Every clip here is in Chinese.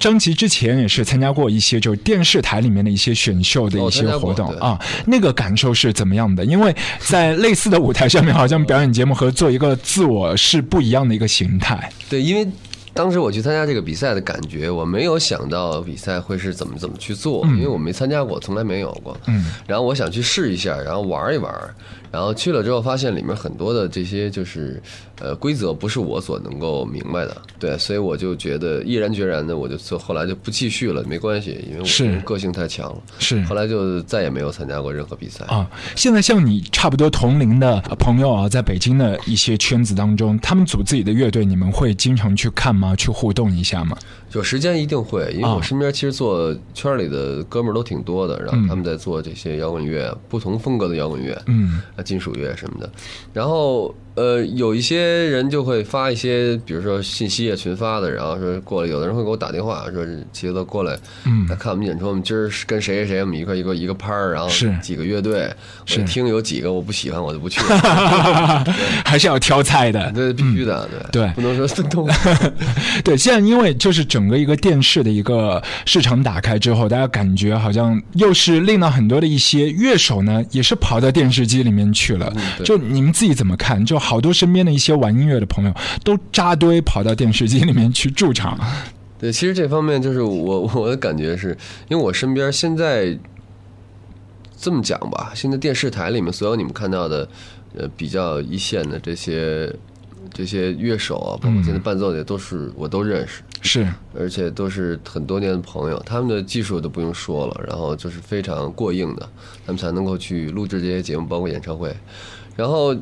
张琪之前也是参加过一些就是电视台里面的一些选秀的一些活动啊，那个感受是怎么样的？因为在类似的舞台上面，好像表演节目和做一个自我是不一样的一个形态。对，因为。当时我去参加这个比赛的感觉，我没有想到比赛会是怎么怎么去做，因为我没参加过，从来没有过。嗯，然后我想去试一下，然后玩一玩。然后去了之后，发现里面很多的这些就是，呃，规则不是我所能够明白的，对，所以我就觉得毅然决然的，我就就后来就不继续了，没关系，因为我个性太强了，是，后来就再也没有参加过任何比赛啊。现在像你差不多同龄的朋友啊，在北京的一些圈子当中，他们组自己的乐队，你们会经常去看吗？去互动一下吗？有时间一定会，因为我身边其实做圈里的哥们儿都挺多的，然后他们在做这些摇滚乐，不同风格的摇滚乐，嗯，啊，金属乐什么的，然后。呃，有一些人就会发一些，比如说信息啊，群发的，然后说过来，有的人会给我打电话，说杰子过来，嗯，来看我们演出，我们今儿跟谁谁谁，我们一块一个一个拍儿，然后是。几个乐队，是。听有几个我不喜欢，我就不去了，还是要挑菜的，对，必须的，对，对，不能说动，对，现在因为就是整个一个电视的一个市场打开之后，大家感觉好像又是令到很多的一些乐手呢，也是跑到电视机里面去了，就你们自己怎么看？就好多身边的一些玩音乐的朋友都扎堆跑到电视机里面去驻场。对，其实这方面就是我 我的感觉是，因为我身边现在这么讲吧，现在电视台里面所有你们看到的呃比较一线的这些这些乐手啊，包括现在伴奏的都是我都认识，是，而且都是很多年的朋友，他们的技术都不用说了，然后就是非常过硬的，他们才能够去录制这些节目，包括演唱会，然后。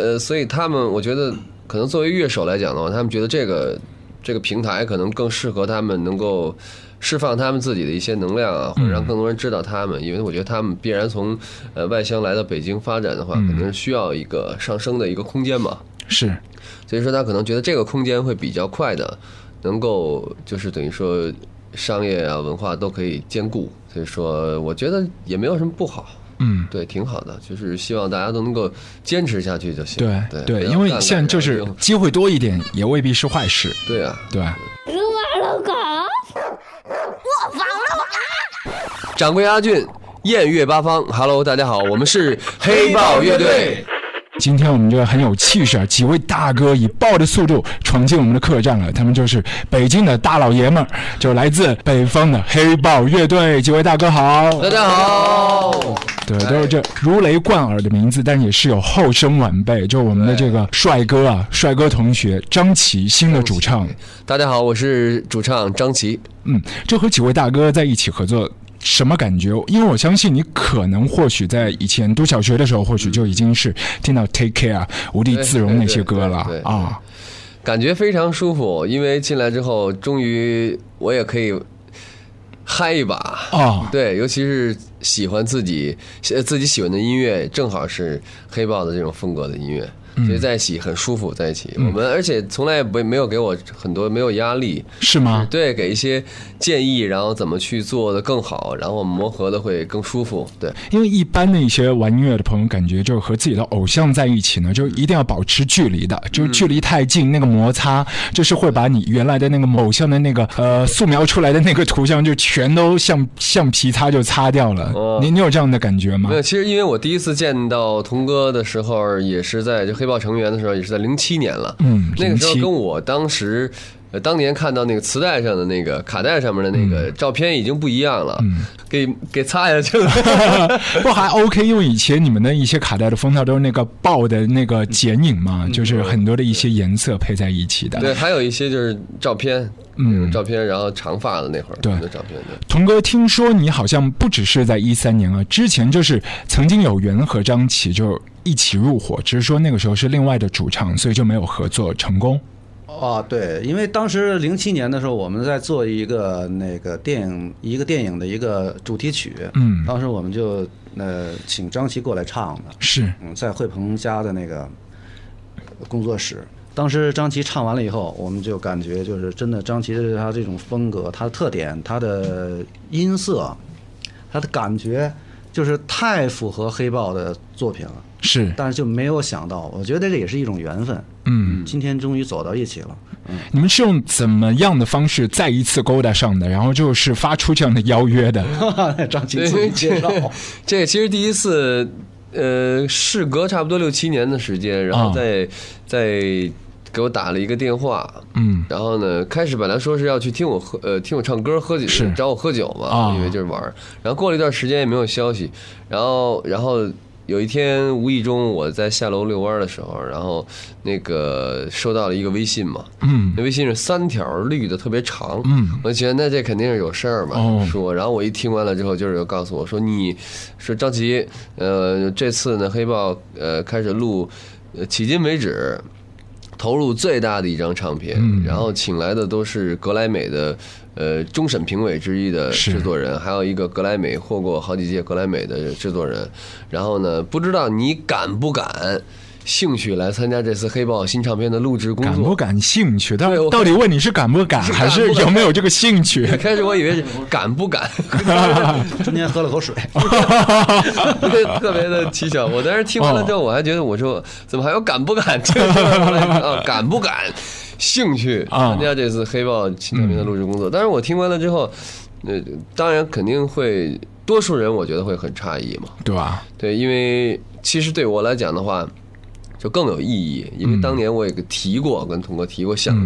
呃，所以他们，我觉得可能作为乐手来讲的话，他们觉得这个这个平台可能更适合他们，能够释放他们自己的一些能量啊，或者让更多人知道他们。因为我觉得他们必然从呃外乡来到北京发展的话，肯定是需要一个上升的一个空间嘛。是，所以说他可能觉得这个空间会比较快的，能够就是等于说商业啊文化都可以兼顾。所以说，我觉得也没有什么不好。嗯，对，挺好的，就是希望大家都能够坚持下去就行。对对，因为现在就是机会多一点，也未必是坏事。对啊，对。我防了掌柜阿俊，艳月八方，Hello，大家好，我们是黑豹乐队。今天我们就很有气势啊！几位大哥以豹的速度闯进我们的客栈了，他们就是北京的大老爷们儿，就来自北方的黑豹乐队。几位大哥好，大家好。对，都是这如雷贯耳的名字，但也是有后生晚辈，就我们的这个帅哥啊，帅哥同学张琪，新的主唱。大家好，我是主唱张琪。嗯，这和几位大哥在一起合作。什么感觉？因为我相信你可能或许在以前读小学的时候，或许就已经是听到 Take Care、无地自容那些歌了啊，感觉非常舒服。因为进来之后，终于我也可以嗨一把啊！对，尤其是喜欢自己自己喜欢的音乐，正好是黑豹的这种风格的音乐。所以在一起很舒服，在一起我们而且从来不没有给我很多没有压力，是吗？对，给一些建议，然后怎么去做的更好，然后磨合的会更舒服。对，因为一般的一些玩音乐的朋友，感觉就是和自己的偶像在一起呢，就一定要保持距离的，就是距离太近，那个摩擦就是会把你原来的那个偶像的那个呃素描出来的那个图像就全都像橡皮擦就擦掉了。你你有这样的感觉吗？没有，其实因为我第一次见到童哥的时候，也是在就黑。报成员的时候也是在零七年了，嗯，那个时候跟我当时，呃，当年看到那个磁带上的那个卡带上面的那个照片已经不一样了，嗯，给给擦下去了，不还 OK？因为以前你们的一些卡带的封套都是那个爆的那个剪影嘛，就是很多的一些颜色配在一起的，对，还有一些就是照片，嗯，照片，然后长发的那会儿对的照片，对。童哥，听说你好像不只是在一三年啊，之前就是曾经有缘和张琪就。一起入伙，只是说那个时候是另外的主唱，所以就没有合作成功。哦，对，因为当时零七年的时候，我们在做一个那个电影，一个电影的一个主题曲。嗯，当时我们就呃请张琪过来唱的。是，嗯，在惠鹏家的那个工作室。当时张琪唱完了以后，我们就感觉就是真的，张琪的他这种风格，他的特点，他的音色，他的感觉。就是太符合黑豹的作品了，是，但是就没有想到，我觉得这也是一种缘分。嗯，今天终于走到一起了。嗯你们是用怎么样的方式再一次勾搭上的？然后就是发出这样的邀约的？张琪自己介绍，这其实第一次，呃，事隔差不多六七年的时间，然后啊再再给我打了一个电话，嗯，然后呢，开始本来说是要去听我喝，呃，听我唱歌喝酒，是。找我喝酒嘛，啊。我以为就是玩儿。然后过了一段时间也没有消息，然后然后有一天无意中我在下楼遛弯的时候，然后那个收到了一个微信嘛，嗯，那微信是三条绿的，特别长，嗯，我觉得那这肯定是有事儿嘛，哦。说，然后我一听完了之后，就是有告诉我说你说张琪，呃，这次呢黑豹呃开始录，呃，迄今为止。投入最大的一张唱片，嗯然后请来的都是格莱美的呃终审评委之一的制作人，还有一个格莱美获过好几届格莱美的制作人。然后呢，不知道你敢不敢兴趣来参加这次黑豹新唱片的录制工作？感不感兴趣？到对我到底问你是感不感，还是有没有这个兴趣？开始我以为是敢不敢，中间喝了口水。特别的蹊跷。我当时听完了之后，我还觉得我说怎么还有敢不敢这个事儿？啊，敢不敢兴趣啊参加这次黑豹新唱片的录制工作？但是我听完了之后，呃，当然肯定会，多数人我觉得会很诧异嘛。对吧？对，因为其实对我来讲的话，就更有意义，因为当年我也提过，跟童哥提过想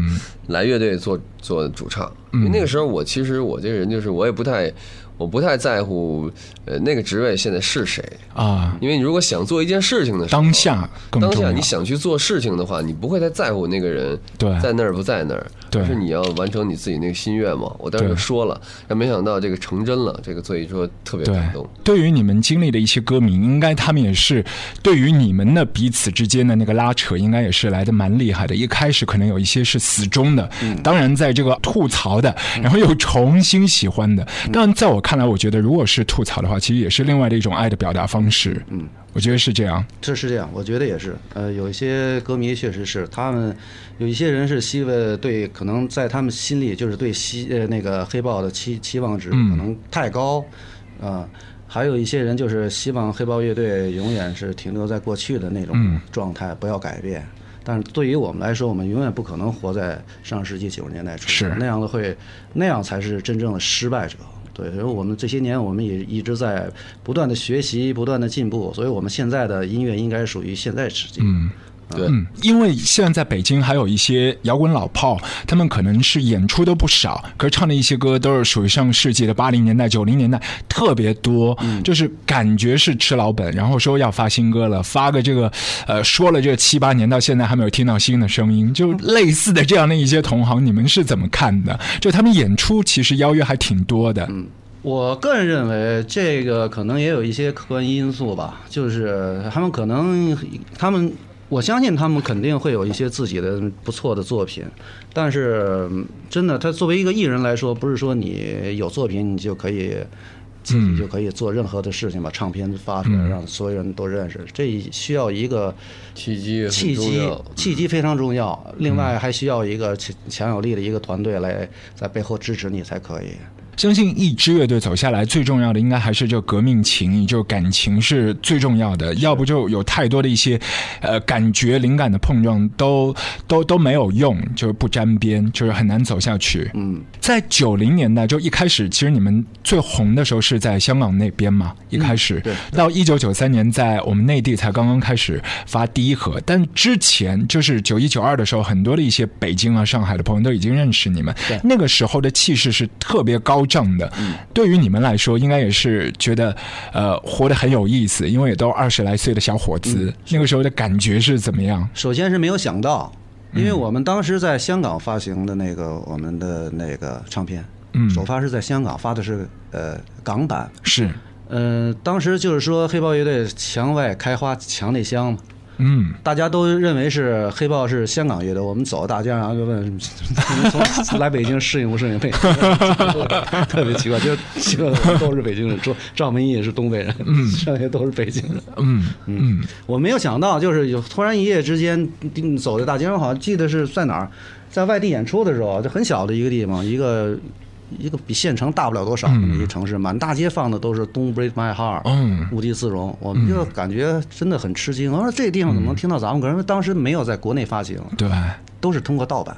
来乐队做做主唱，因为那个时候我其实我这个人就是我也不太。我不太在乎，呃，那个职位现在是谁，啊，因为你如果想做一件事情的时候，当下。当下你想去做事情的话，你不会太在乎那个人对在那儿不在那儿，对而是你要完成你自己那个心愿嘛。我当时就说了，但没想到这个成真了，这个所以说特别感动。，对于你们经历的一些歌迷，应该他们也是对于你们的彼此之间的那个拉扯，应该也是来的蛮厉害的。一开始可能有一些是死忠的，当然在这个吐槽的，然后又重新喜欢的。但，在我看来，我觉得如果是吐槽的话，其实也是另外的一种爱的表达方式。嗯，我觉得是这样。这是这样，我觉得也是。呃，有一些歌迷确实是，他们有一些人是希望对，可能在他们心里就是对希呃那个黑豹的期期望值可能太高，啊、还有一些人就是希望黑豹乐队永远是停留在过去的那种状态，不要改变。但是对于我们来说，我们永远不可能活在上世纪九十年代初，是那样的会，那样才是真正的失败者。对，所以我们这些年我们也一直在不断的学习，不断的进步，所以我们现在的音乐应该属于现在时期。嗯，对，嗯，因为现在在北京还有一些摇滚老炮，他们可能是演出都不少，可是唱的一些歌都是属于上世纪的八零年代、九零年代特别多，就是感觉是吃老本，然后说要发新歌了，发个这个呃说了这七八年，到现在还没有听到新的声音，就类似的这样的一些同行，你们是怎么看的？就他们演出其实邀约还挺多的，我个人认为这个可能也有一些客观因素吧，就是他们可能他们。我相信他们肯定会有一些自己的不错的作品，但是嗯真的，他作为一个艺人来说，不是说你有作品你就可以自己就可以做任何的事情，把唱片发出来，让所有人都认识。这需要一个契机契机，契机非常重要。另外还需要一个强强有力的一个团队来在背后支持你才可以。相信一支乐队走下来，最重要的应该还是这革命情谊，就感情是最重要的。要不就有太多的一些，呃，感觉灵感的碰撞都都都没有用，就是不沾边，就是很难走下去。嗯，在九零年代，就一开始，其实你们最红的时候是在香港那边嘛，一开始，对到一九九三年，在我们内地才刚刚开始发第一盒，但之前就是九一九二的时候，很多的一些北京啊、上海的朋友都已经认识你们对，那个时候的气势是特别高涨的。对于你们来说，应该也是觉得呃活得很有意思，因为也都二十来岁的小伙子，那个时候的感觉是怎么样？首先是没有想到，因为我们当时在香港发行的那个我们的那个唱片，嗯首发是在香港发的是呃港版，是，呃，当时就是说黑豹乐队墙外开花墙内香嘛。嗯，大家都认为是黑豹是香港乐队，我们走到大街上就问，从 来北京适应不适应北京？特别奇怪，就基本上都是北京人，说赵文义也是东北人，剩下都是北京人。嗯嗯我没有想到，就是有突然一夜之间嗯走在大街上，好像记得是在哪儿，在外地演出的时候，就很小的一个地方，一个一个比县城大不了多少的一个城市，满大街放的都是《Don't Break My Heart》，嗯无地自容，我们就感觉真的很吃惊。我说这地方怎么能听到咱们歌？因为当时没有在国内发行，对。都是通过盗版。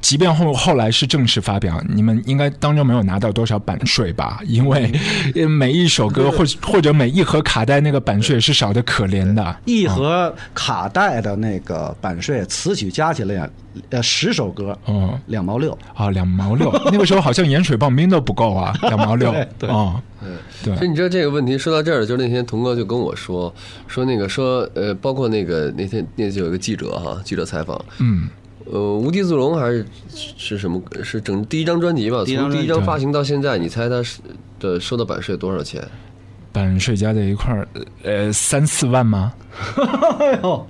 即便后后来是正式发表，你们应该当中没有拿到多少版税吧？因为呃 每一首歌或 或者每一盒卡带那个版税是少的可怜的。一盒卡带的那个版税，词曲加起来，呃，十首歌，嗯两毛六。啊，两毛六，那个时候好像盐水棒冰都不够啊，两毛六。对对哦，对。所以你知道这个问题说到这儿，就是那天童哥就跟我说说那个说呃，包括那个那天那就有一个记者哈，记者采访，嗯，呃，无地自容还是是什么？是整第一张专辑吧？从第一张发行到现在，你猜他是的收的版税多少钱？版税加在一块儿，呃，三四万吗？哎呦，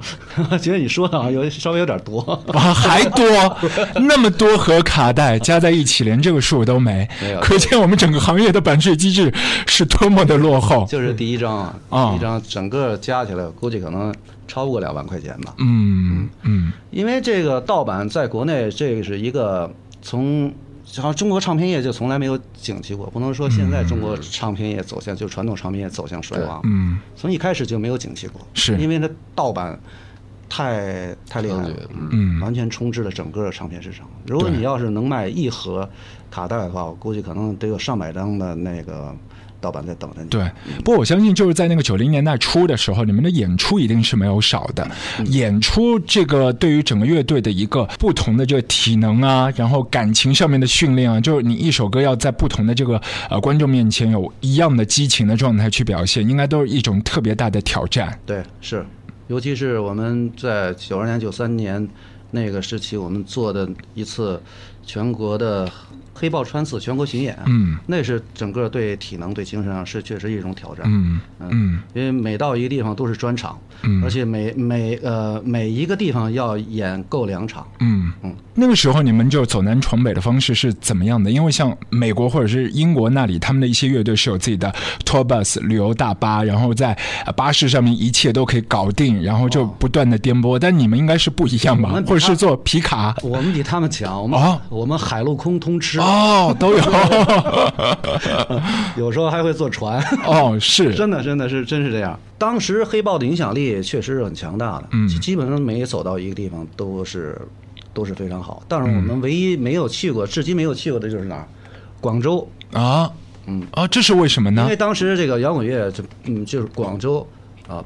我觉得你说的啊，有稍微有点多。啊，还多，那么多盒卡带加在一起，连这个数都没没有，可见我们整个行业的版税机制是多么的落后。就是第一张啊，一张整个加起来，估计可能超不过两万块钱吧。嗯嗯因为这个盗版在国内，这个是一个从好像中国唱片业就从来没有景气过，不能说现在中国唱片业走向就传统唱片业走向衰亡，嗯，从一开始就没有景气过，是。因为它盗版太太厉害了，嗯完全充斥了整个唱片市场。如果你要是能卖一盒卡带的话，我估计可能得有上百张的那个盗版在等着你。对。不过我相信，就是在那个九零年代初的时候，你们的演出一定是没有少的。演出这个对于整个乐队的一个不同的这个体能啊，然后感情上面的训练啊，就是你一首歌要在不同的这个呃观众面前有一样的激情的状态去表现，应该都是一种特别大的挑战。对，是，尤其是我们在九二年、九三年那个时期，我们做的一次全国的黑豹穿刺全国巡演，嗯，那是整个对体能、对精神上是确实一种挑战。嗯嗯。因为每到一个地方都是专场，嗯而且每每呃每一个地方要演够两场。嗯嗯，那个时候你们就走南闯北的方式是怎么样的？因为像美国或者是英国那里，他们的一些乐队是有自己的 tour bus 旅游大巴，然后在呃巴士上面一切都可以搞定，然后就不断的颠簸。但你们应该是不一样吧或者是做皮卡？我们比他们强，我们、哦我们海陆空通吃，哦，都有 有时候还会坐船。哦，是 真的，真的是真是这样。当时黑豹的影响力确实是很强大的，嗯基基本上每走到一个地方都是都是非常好。但是我嗯们唯一没有去过，至今没有去过的就是哪儿？广州，啊，嗯啊，这是为什么呢因为？当时这个摇滚乐就嗯就是广州啊，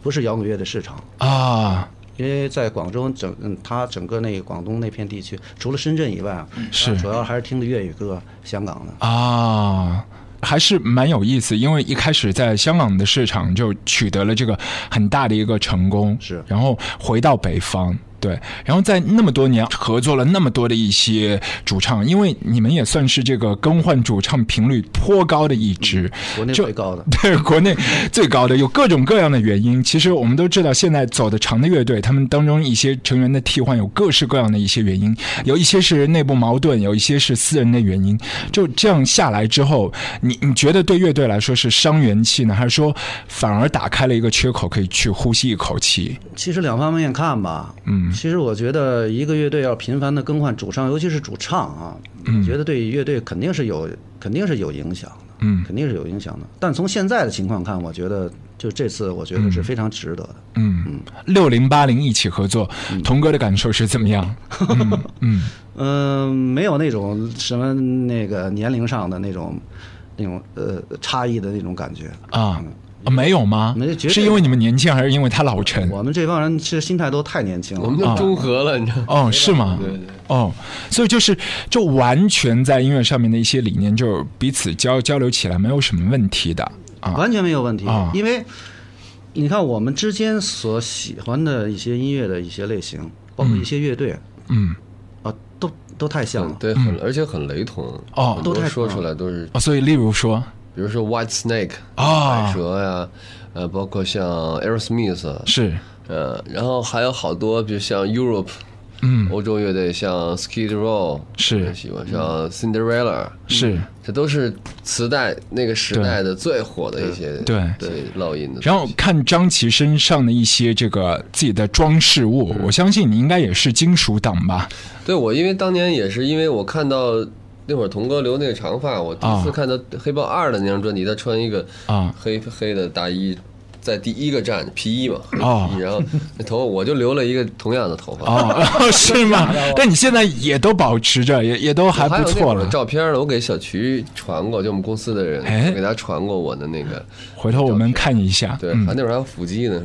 不是摇滚乐的市场。啊，因为在广州整，嗯，它整个那广东那片地区，除了深圳以外啊，是主要还是听的粤语歌，香港的。啊，还是蛮有意思，因为一开始在香港的市场就取得了这个很大的一个成功，是然后回到北方。对，然后在那么多年合作了那么多的一些主唱，因为你们也算是这个更换主唱频率颇高的一支，国内最高的。对，国内最高的有各种各样的原因。其实我们都知道，现在走的长的乐队，他们当中一些成员的替换有各式各样的一些原因，有一些是内部矛盾，有一些是私人的原因。就这样下来之后，你你觉得对乐队来说是伤元气呢，还是说反而打开了一个缺口，可以去呼吸一口气？其实两方面看吧，嗯其实我觉得一个乐队要频繁的更换主唱，尤其是主唱啊，我觉得对乐队肯定是有肯定是有影响的，嗯肯定是有影响的。但从现在的情况看，我觉得就这次，我觉得是非常值得的。嗯嗯，六零八零一起合作，童哥的感受是怎么样？嗯嗯嗯、没有那种什么那个年龄上的那种那种呃差异的那种感觉。啊。啊没有吗没绝？对是因为你们年轻，还是因为他老成？我们这帮人其实心态都太年轻了。我们就中和了，你知道吗？哦，是吗？对对哦，所以就是就完全在音乐上面的一些理念，就是彼此交交流起来没有什么问题的啊。完全没有问题啊，因为你看我们之间所喜欢的一些音乐的一些类型，包括一些乐队嗯，啊，都都太像了。嗯对，很而且很雷同。哦都太说出来都是，哦，所以例如说比如说 White Snake 啊。海蛇呀，呃，包括像 Aerosmith，是。呃，然后还有好多，比如像 Europe，嗯。欧洲乐队像 Skid Row，是。很喜欢，像 Cinderella，是，这都是磁带那个时代的最火的一些对。对。烙印的。然后看张琪身上的一些这个自己的装饰物，我相信你应该也是金属党吧？对我，因为当年也是因为我看到那会儿童哥留那个长发，我第一次啊。看到黑豹二的那张专辑，他穿一个啊。黑黑的大衣，在第一个站皮衣嘛，然后那头发我就留了一个同样的头发。哦，是吗？但你现在也都保持着，也也都还不错了。照片呢，我给小徐传过，就我们公司的人，哎给他传过我的那个，回头我们看一下。对，嗯还那会儿还有腹肌呢，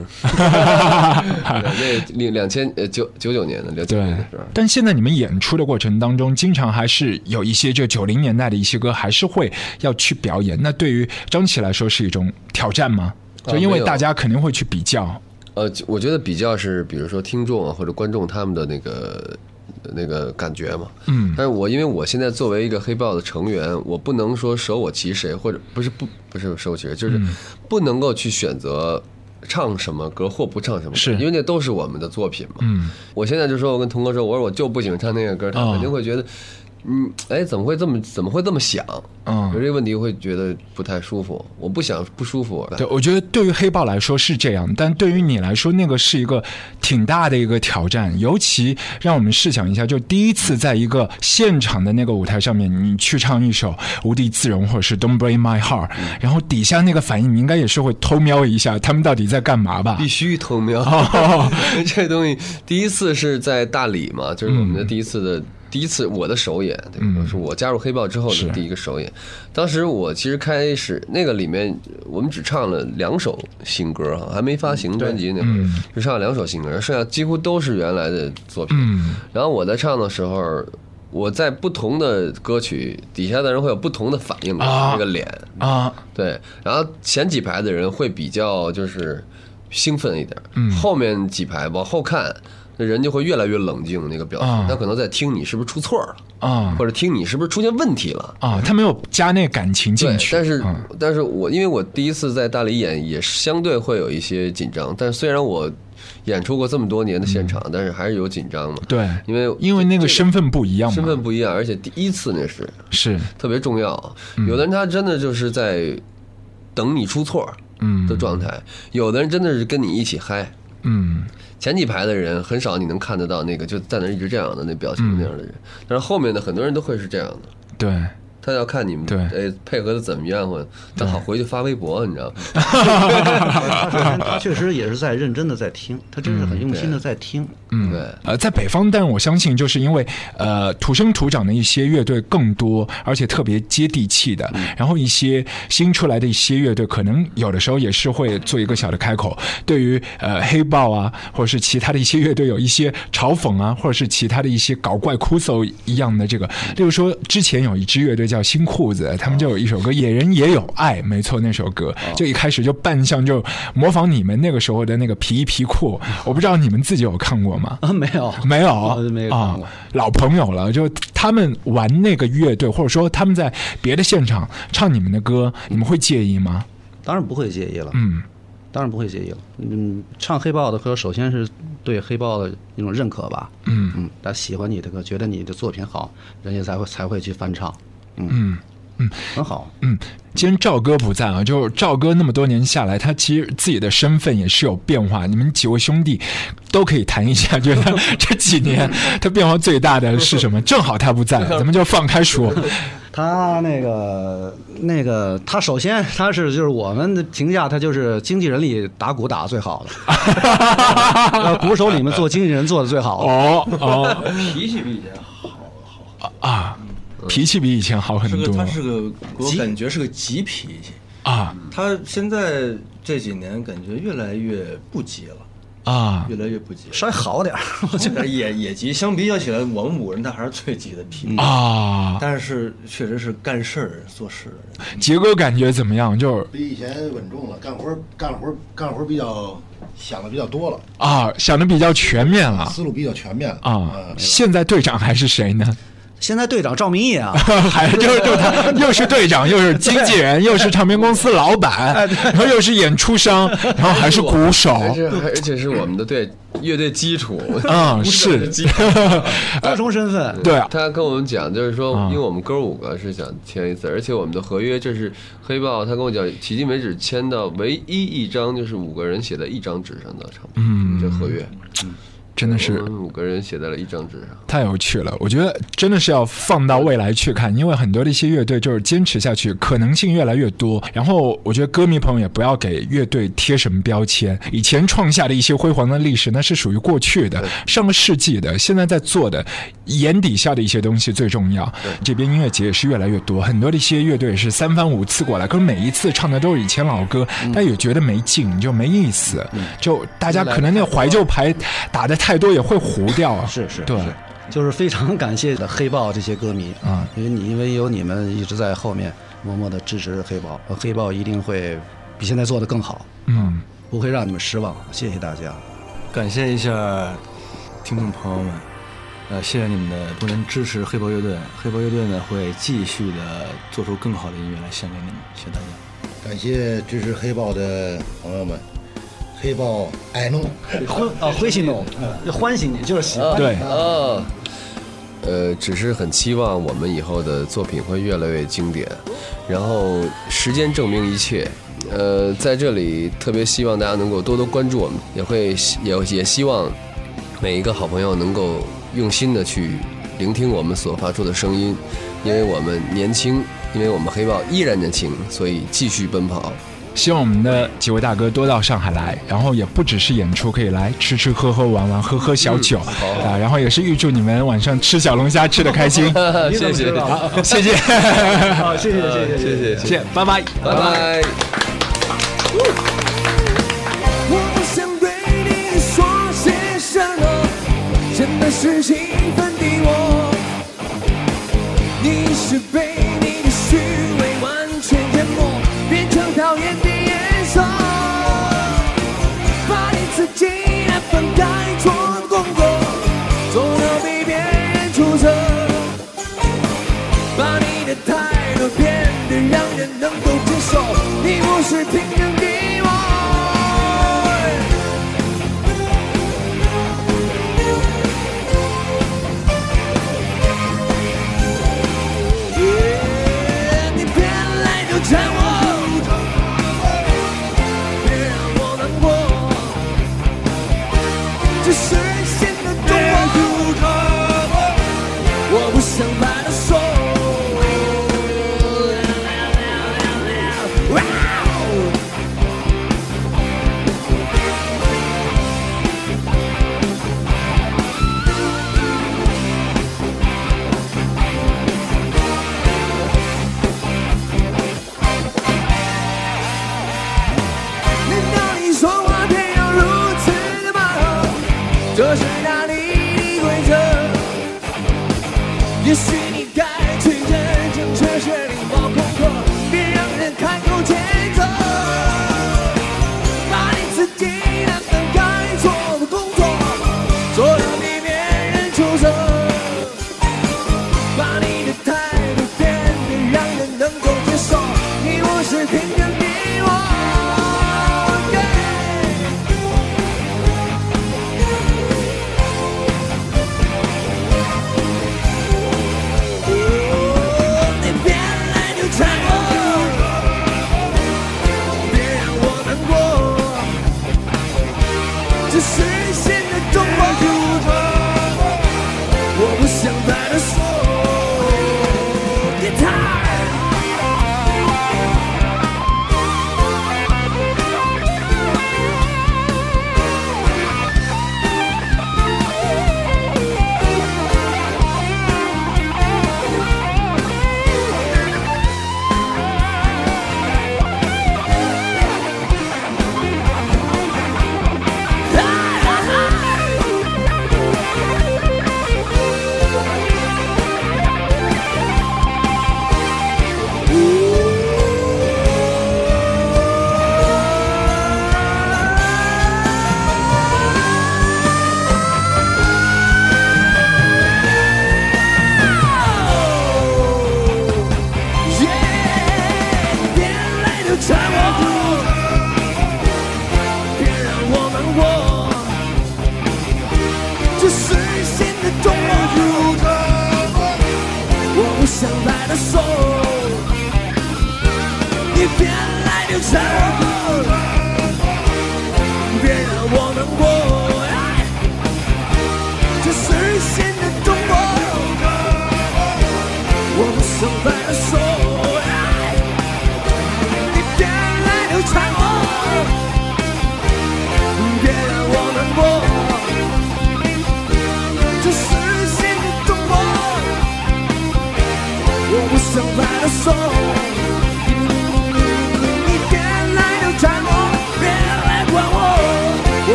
对那两千呃九九九年的对年的时候，，但现在你们演出的过程当中，经常还是有一些这九零年代的一些歌，还是会要去表演。那对于张琪来说是一种挑战吗？就因为大家肯定会去比较。呃，我觉得比较是，比如说听众啊或者观众他们的那个那个感觉嘛。嗯但是我因为我现在作为一个黑豹的成员，我不能说舍我其谁，或者不是不不是舍我其谁，就是嗯不能够去选择唱什么歌或不唱什么歌，是因为那都是我们的作品嘛。嗯我现在就说，我跟童哥说，我说我就不喜欢唱那个歌，他哦肯定会觉得，嗯，哎，怎么会这么怎么会这么想？嗯有这个问题会觉得不太舒服，我不想不舒服。对，我觉得对于黑豹来说是这样，但对于你来说，那个是一个挺大的一个挑战。尤其让我们试想一下，就第一次在一个现场的那个舞台上面，你去唱一首《无地自容》或者是《Don't Break My Heart》，然后底下那个反应，你应该也是会偷瞄一下他们到底在干嘛吧必？须偷瞄。哦 这东西第一次是在大理嘛，就是我们嗯的第一次的、第一次我的首演，对吧？是我加入黑豹之后的第一个首演。当时我其实开始那个里面，我们只唱了两首新歌哈，还没发行专辑那会儿，嗯只唱了两首新歌，剩下几乎都是原来的作品。嗯然后我在唱的时候。我在不同的歌曲底下的人会有不同的反应，啊那个脸，啊对，然后前几排的人会比较就是兴奋一点，嗯后面几排往后看，那人就会越来越冷静那个表情，啊他可能在听你是不是出错了，啊或者听你是不是出现问题了。啊！他没有加那感情进对，去，但是、嗯但是我因为我第一次在大理演，也相对会有一些紧张。但是虽然我演出过这么多年的现场，但是还是有紧张的。嗯对，因为因为那个身份不一样嘛，身份不一样，而且第一次那是是特别重要。嗯有的人他真的就是在等你出错嗯的状态，有的人真的是跟你一起嗨。嗯前几排的人很少你能看得到那个就在那一直这样的那表情嗯那样的人，但是后面的很多人都会是这样的。对。他要看你们对哎配合的怎么样，或者正好回去发微博，你知道吗？他首先他确实也是在认真的在听，他真是很用心的在听。嗯，对呃，在北方，但我相信，就是因为呃土生土长的一些乐队更多，而且特别接地气的。然后一些新出来的一些乐队，可能有的时候也是会做一个小的开口，对于呃黑豹啊，或者是其他的一些乐队有一些嘲讽啊，或者是其他的一些搞怪哭搜一样的这个。例如说，之前有一支乐队叫新裤子，他们就有一首歌《野人也有爱》，没错，那首歌就一开始就扮相就模仿你们那个时候的那个皮衣皮裤。我不知道你们自己有看过吗？啊，没有，没有没有啊，老朋友了。就他们玩那个乐队，或者说他们在别的现场唱你们的歌，你们会介意吗？当然不会介意了。嗯当然不会介意了。嗯，唱黑豹的歌，首先是对黑豹的一种认可吧。嗯嗯，他喜欢你的歌，觉得你的作品好，人家才会才会去翻唱。嗯。很好。嗯，今天赵哥不在啊，就赵哥那么多年下来，他其实自己的身份也是有变化。你们几位兄弟都可以谈一下，觉得 这几年他变化最大的是什么？正好他不在，咱们就放开说。他那个那个，他首先他是就是我们的评价，他就是经纪人里打鼓打的最好的，呃鼓手里面做经纪人做的最好的。哦哦脾气比以前好，啊，脾气比以前好很是个多他是个，我感觉是个急脾气。啊他现在这几年感觉越来越不急了，啊越来越不急了。稍微好点儿，我觉得也也急，相比较起来，我们五个人他还是最急的脾气。啊！但是确实是干事儿做事的人。杰哥感觉怎么样？就是比以前稳重了，干活儿干活儿干活儿比较想的比较多了，啊，想的比较全面了思路比较全面了啊嗯。现在队长还是谁呢？现在队长赵明义啊，还就是就他又是队长，又是经纪人，又是唱片公司老板，然后又是演出商，然后还是鼓手而且而且是我们的队乐队基础，啊，鼓手是基础。多重身份。对啊，他跟我们讲，就是说啊，因为我们哥五个是想签一次，而且我们的合约这是黑豹，他跟我讲，迄今为止签到唯一一张就是五个人写在一张纸上的唱片，嗯这合约。真的是我们五个人写在了一张纸上。太有趣了，我觉得真的是要放到未来去看，因为很多的一些乐队就是坚持下去，可能性越来越多。然后我觉得歌迷朋友也不要给乐队贴什么标签，以前创下的一些辉煌的历史，那是属于过去的，上个世纪的，现在在做的眼底下的一些东西最重要。这边音乐节也是越来越多，很多的一些乐队是三番五次过来，可是每一次唱的都是以前老歌，但也觉得没劲，就没意思，就大家可能那个怀旧牌打的太多也会糊掉啊。是是，对是，就是非常感谢的黑豹这些歌迷啊，因为你因为有你们一直在后面默默的支持黑豹，呃黑豹一定会比现在做的更好，嗯。不会让你们失望，谢谢大家。感谢一下听众朋友们，呃，谢谢你们的不能支持黑豹乐队。黑豹乐队呢会继续的做出更好的音乐来献给你们，谢谢大家。感谢支持黑豹的朋友们，黑豹爱弄，欢啊，欢喜侬，欢喜你就是喜欢。对啊，呃，只是很期望我们以后的作品会越来越经典，然后时间证明一切。呃，在这里特别希望大家能够多多关注我们，也会希也也希望每一个好朋友能够用心的去聆听我们所发出的声音，因为我们年轻，因为我们黑豹依然年轻，所以继续奔跑。希望我们的几位大哥多到上海来，然后也不只是演出，可以来吃吃喝喝玩玩，喝喝小酒、啊，然后也是预祝你们晚上吃小龙虾吃的开心。谢谢，好，谢谢，好，谢谢谢谢谢谢。谢谢，拜拜，拜拜。我不想对你说些什么，真的是兴奋的我。你是被你不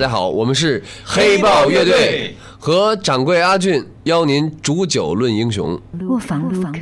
家好，我们是黑豹乐队，和掌柜阿俊邀您煮酒论英雄。卧房录歌。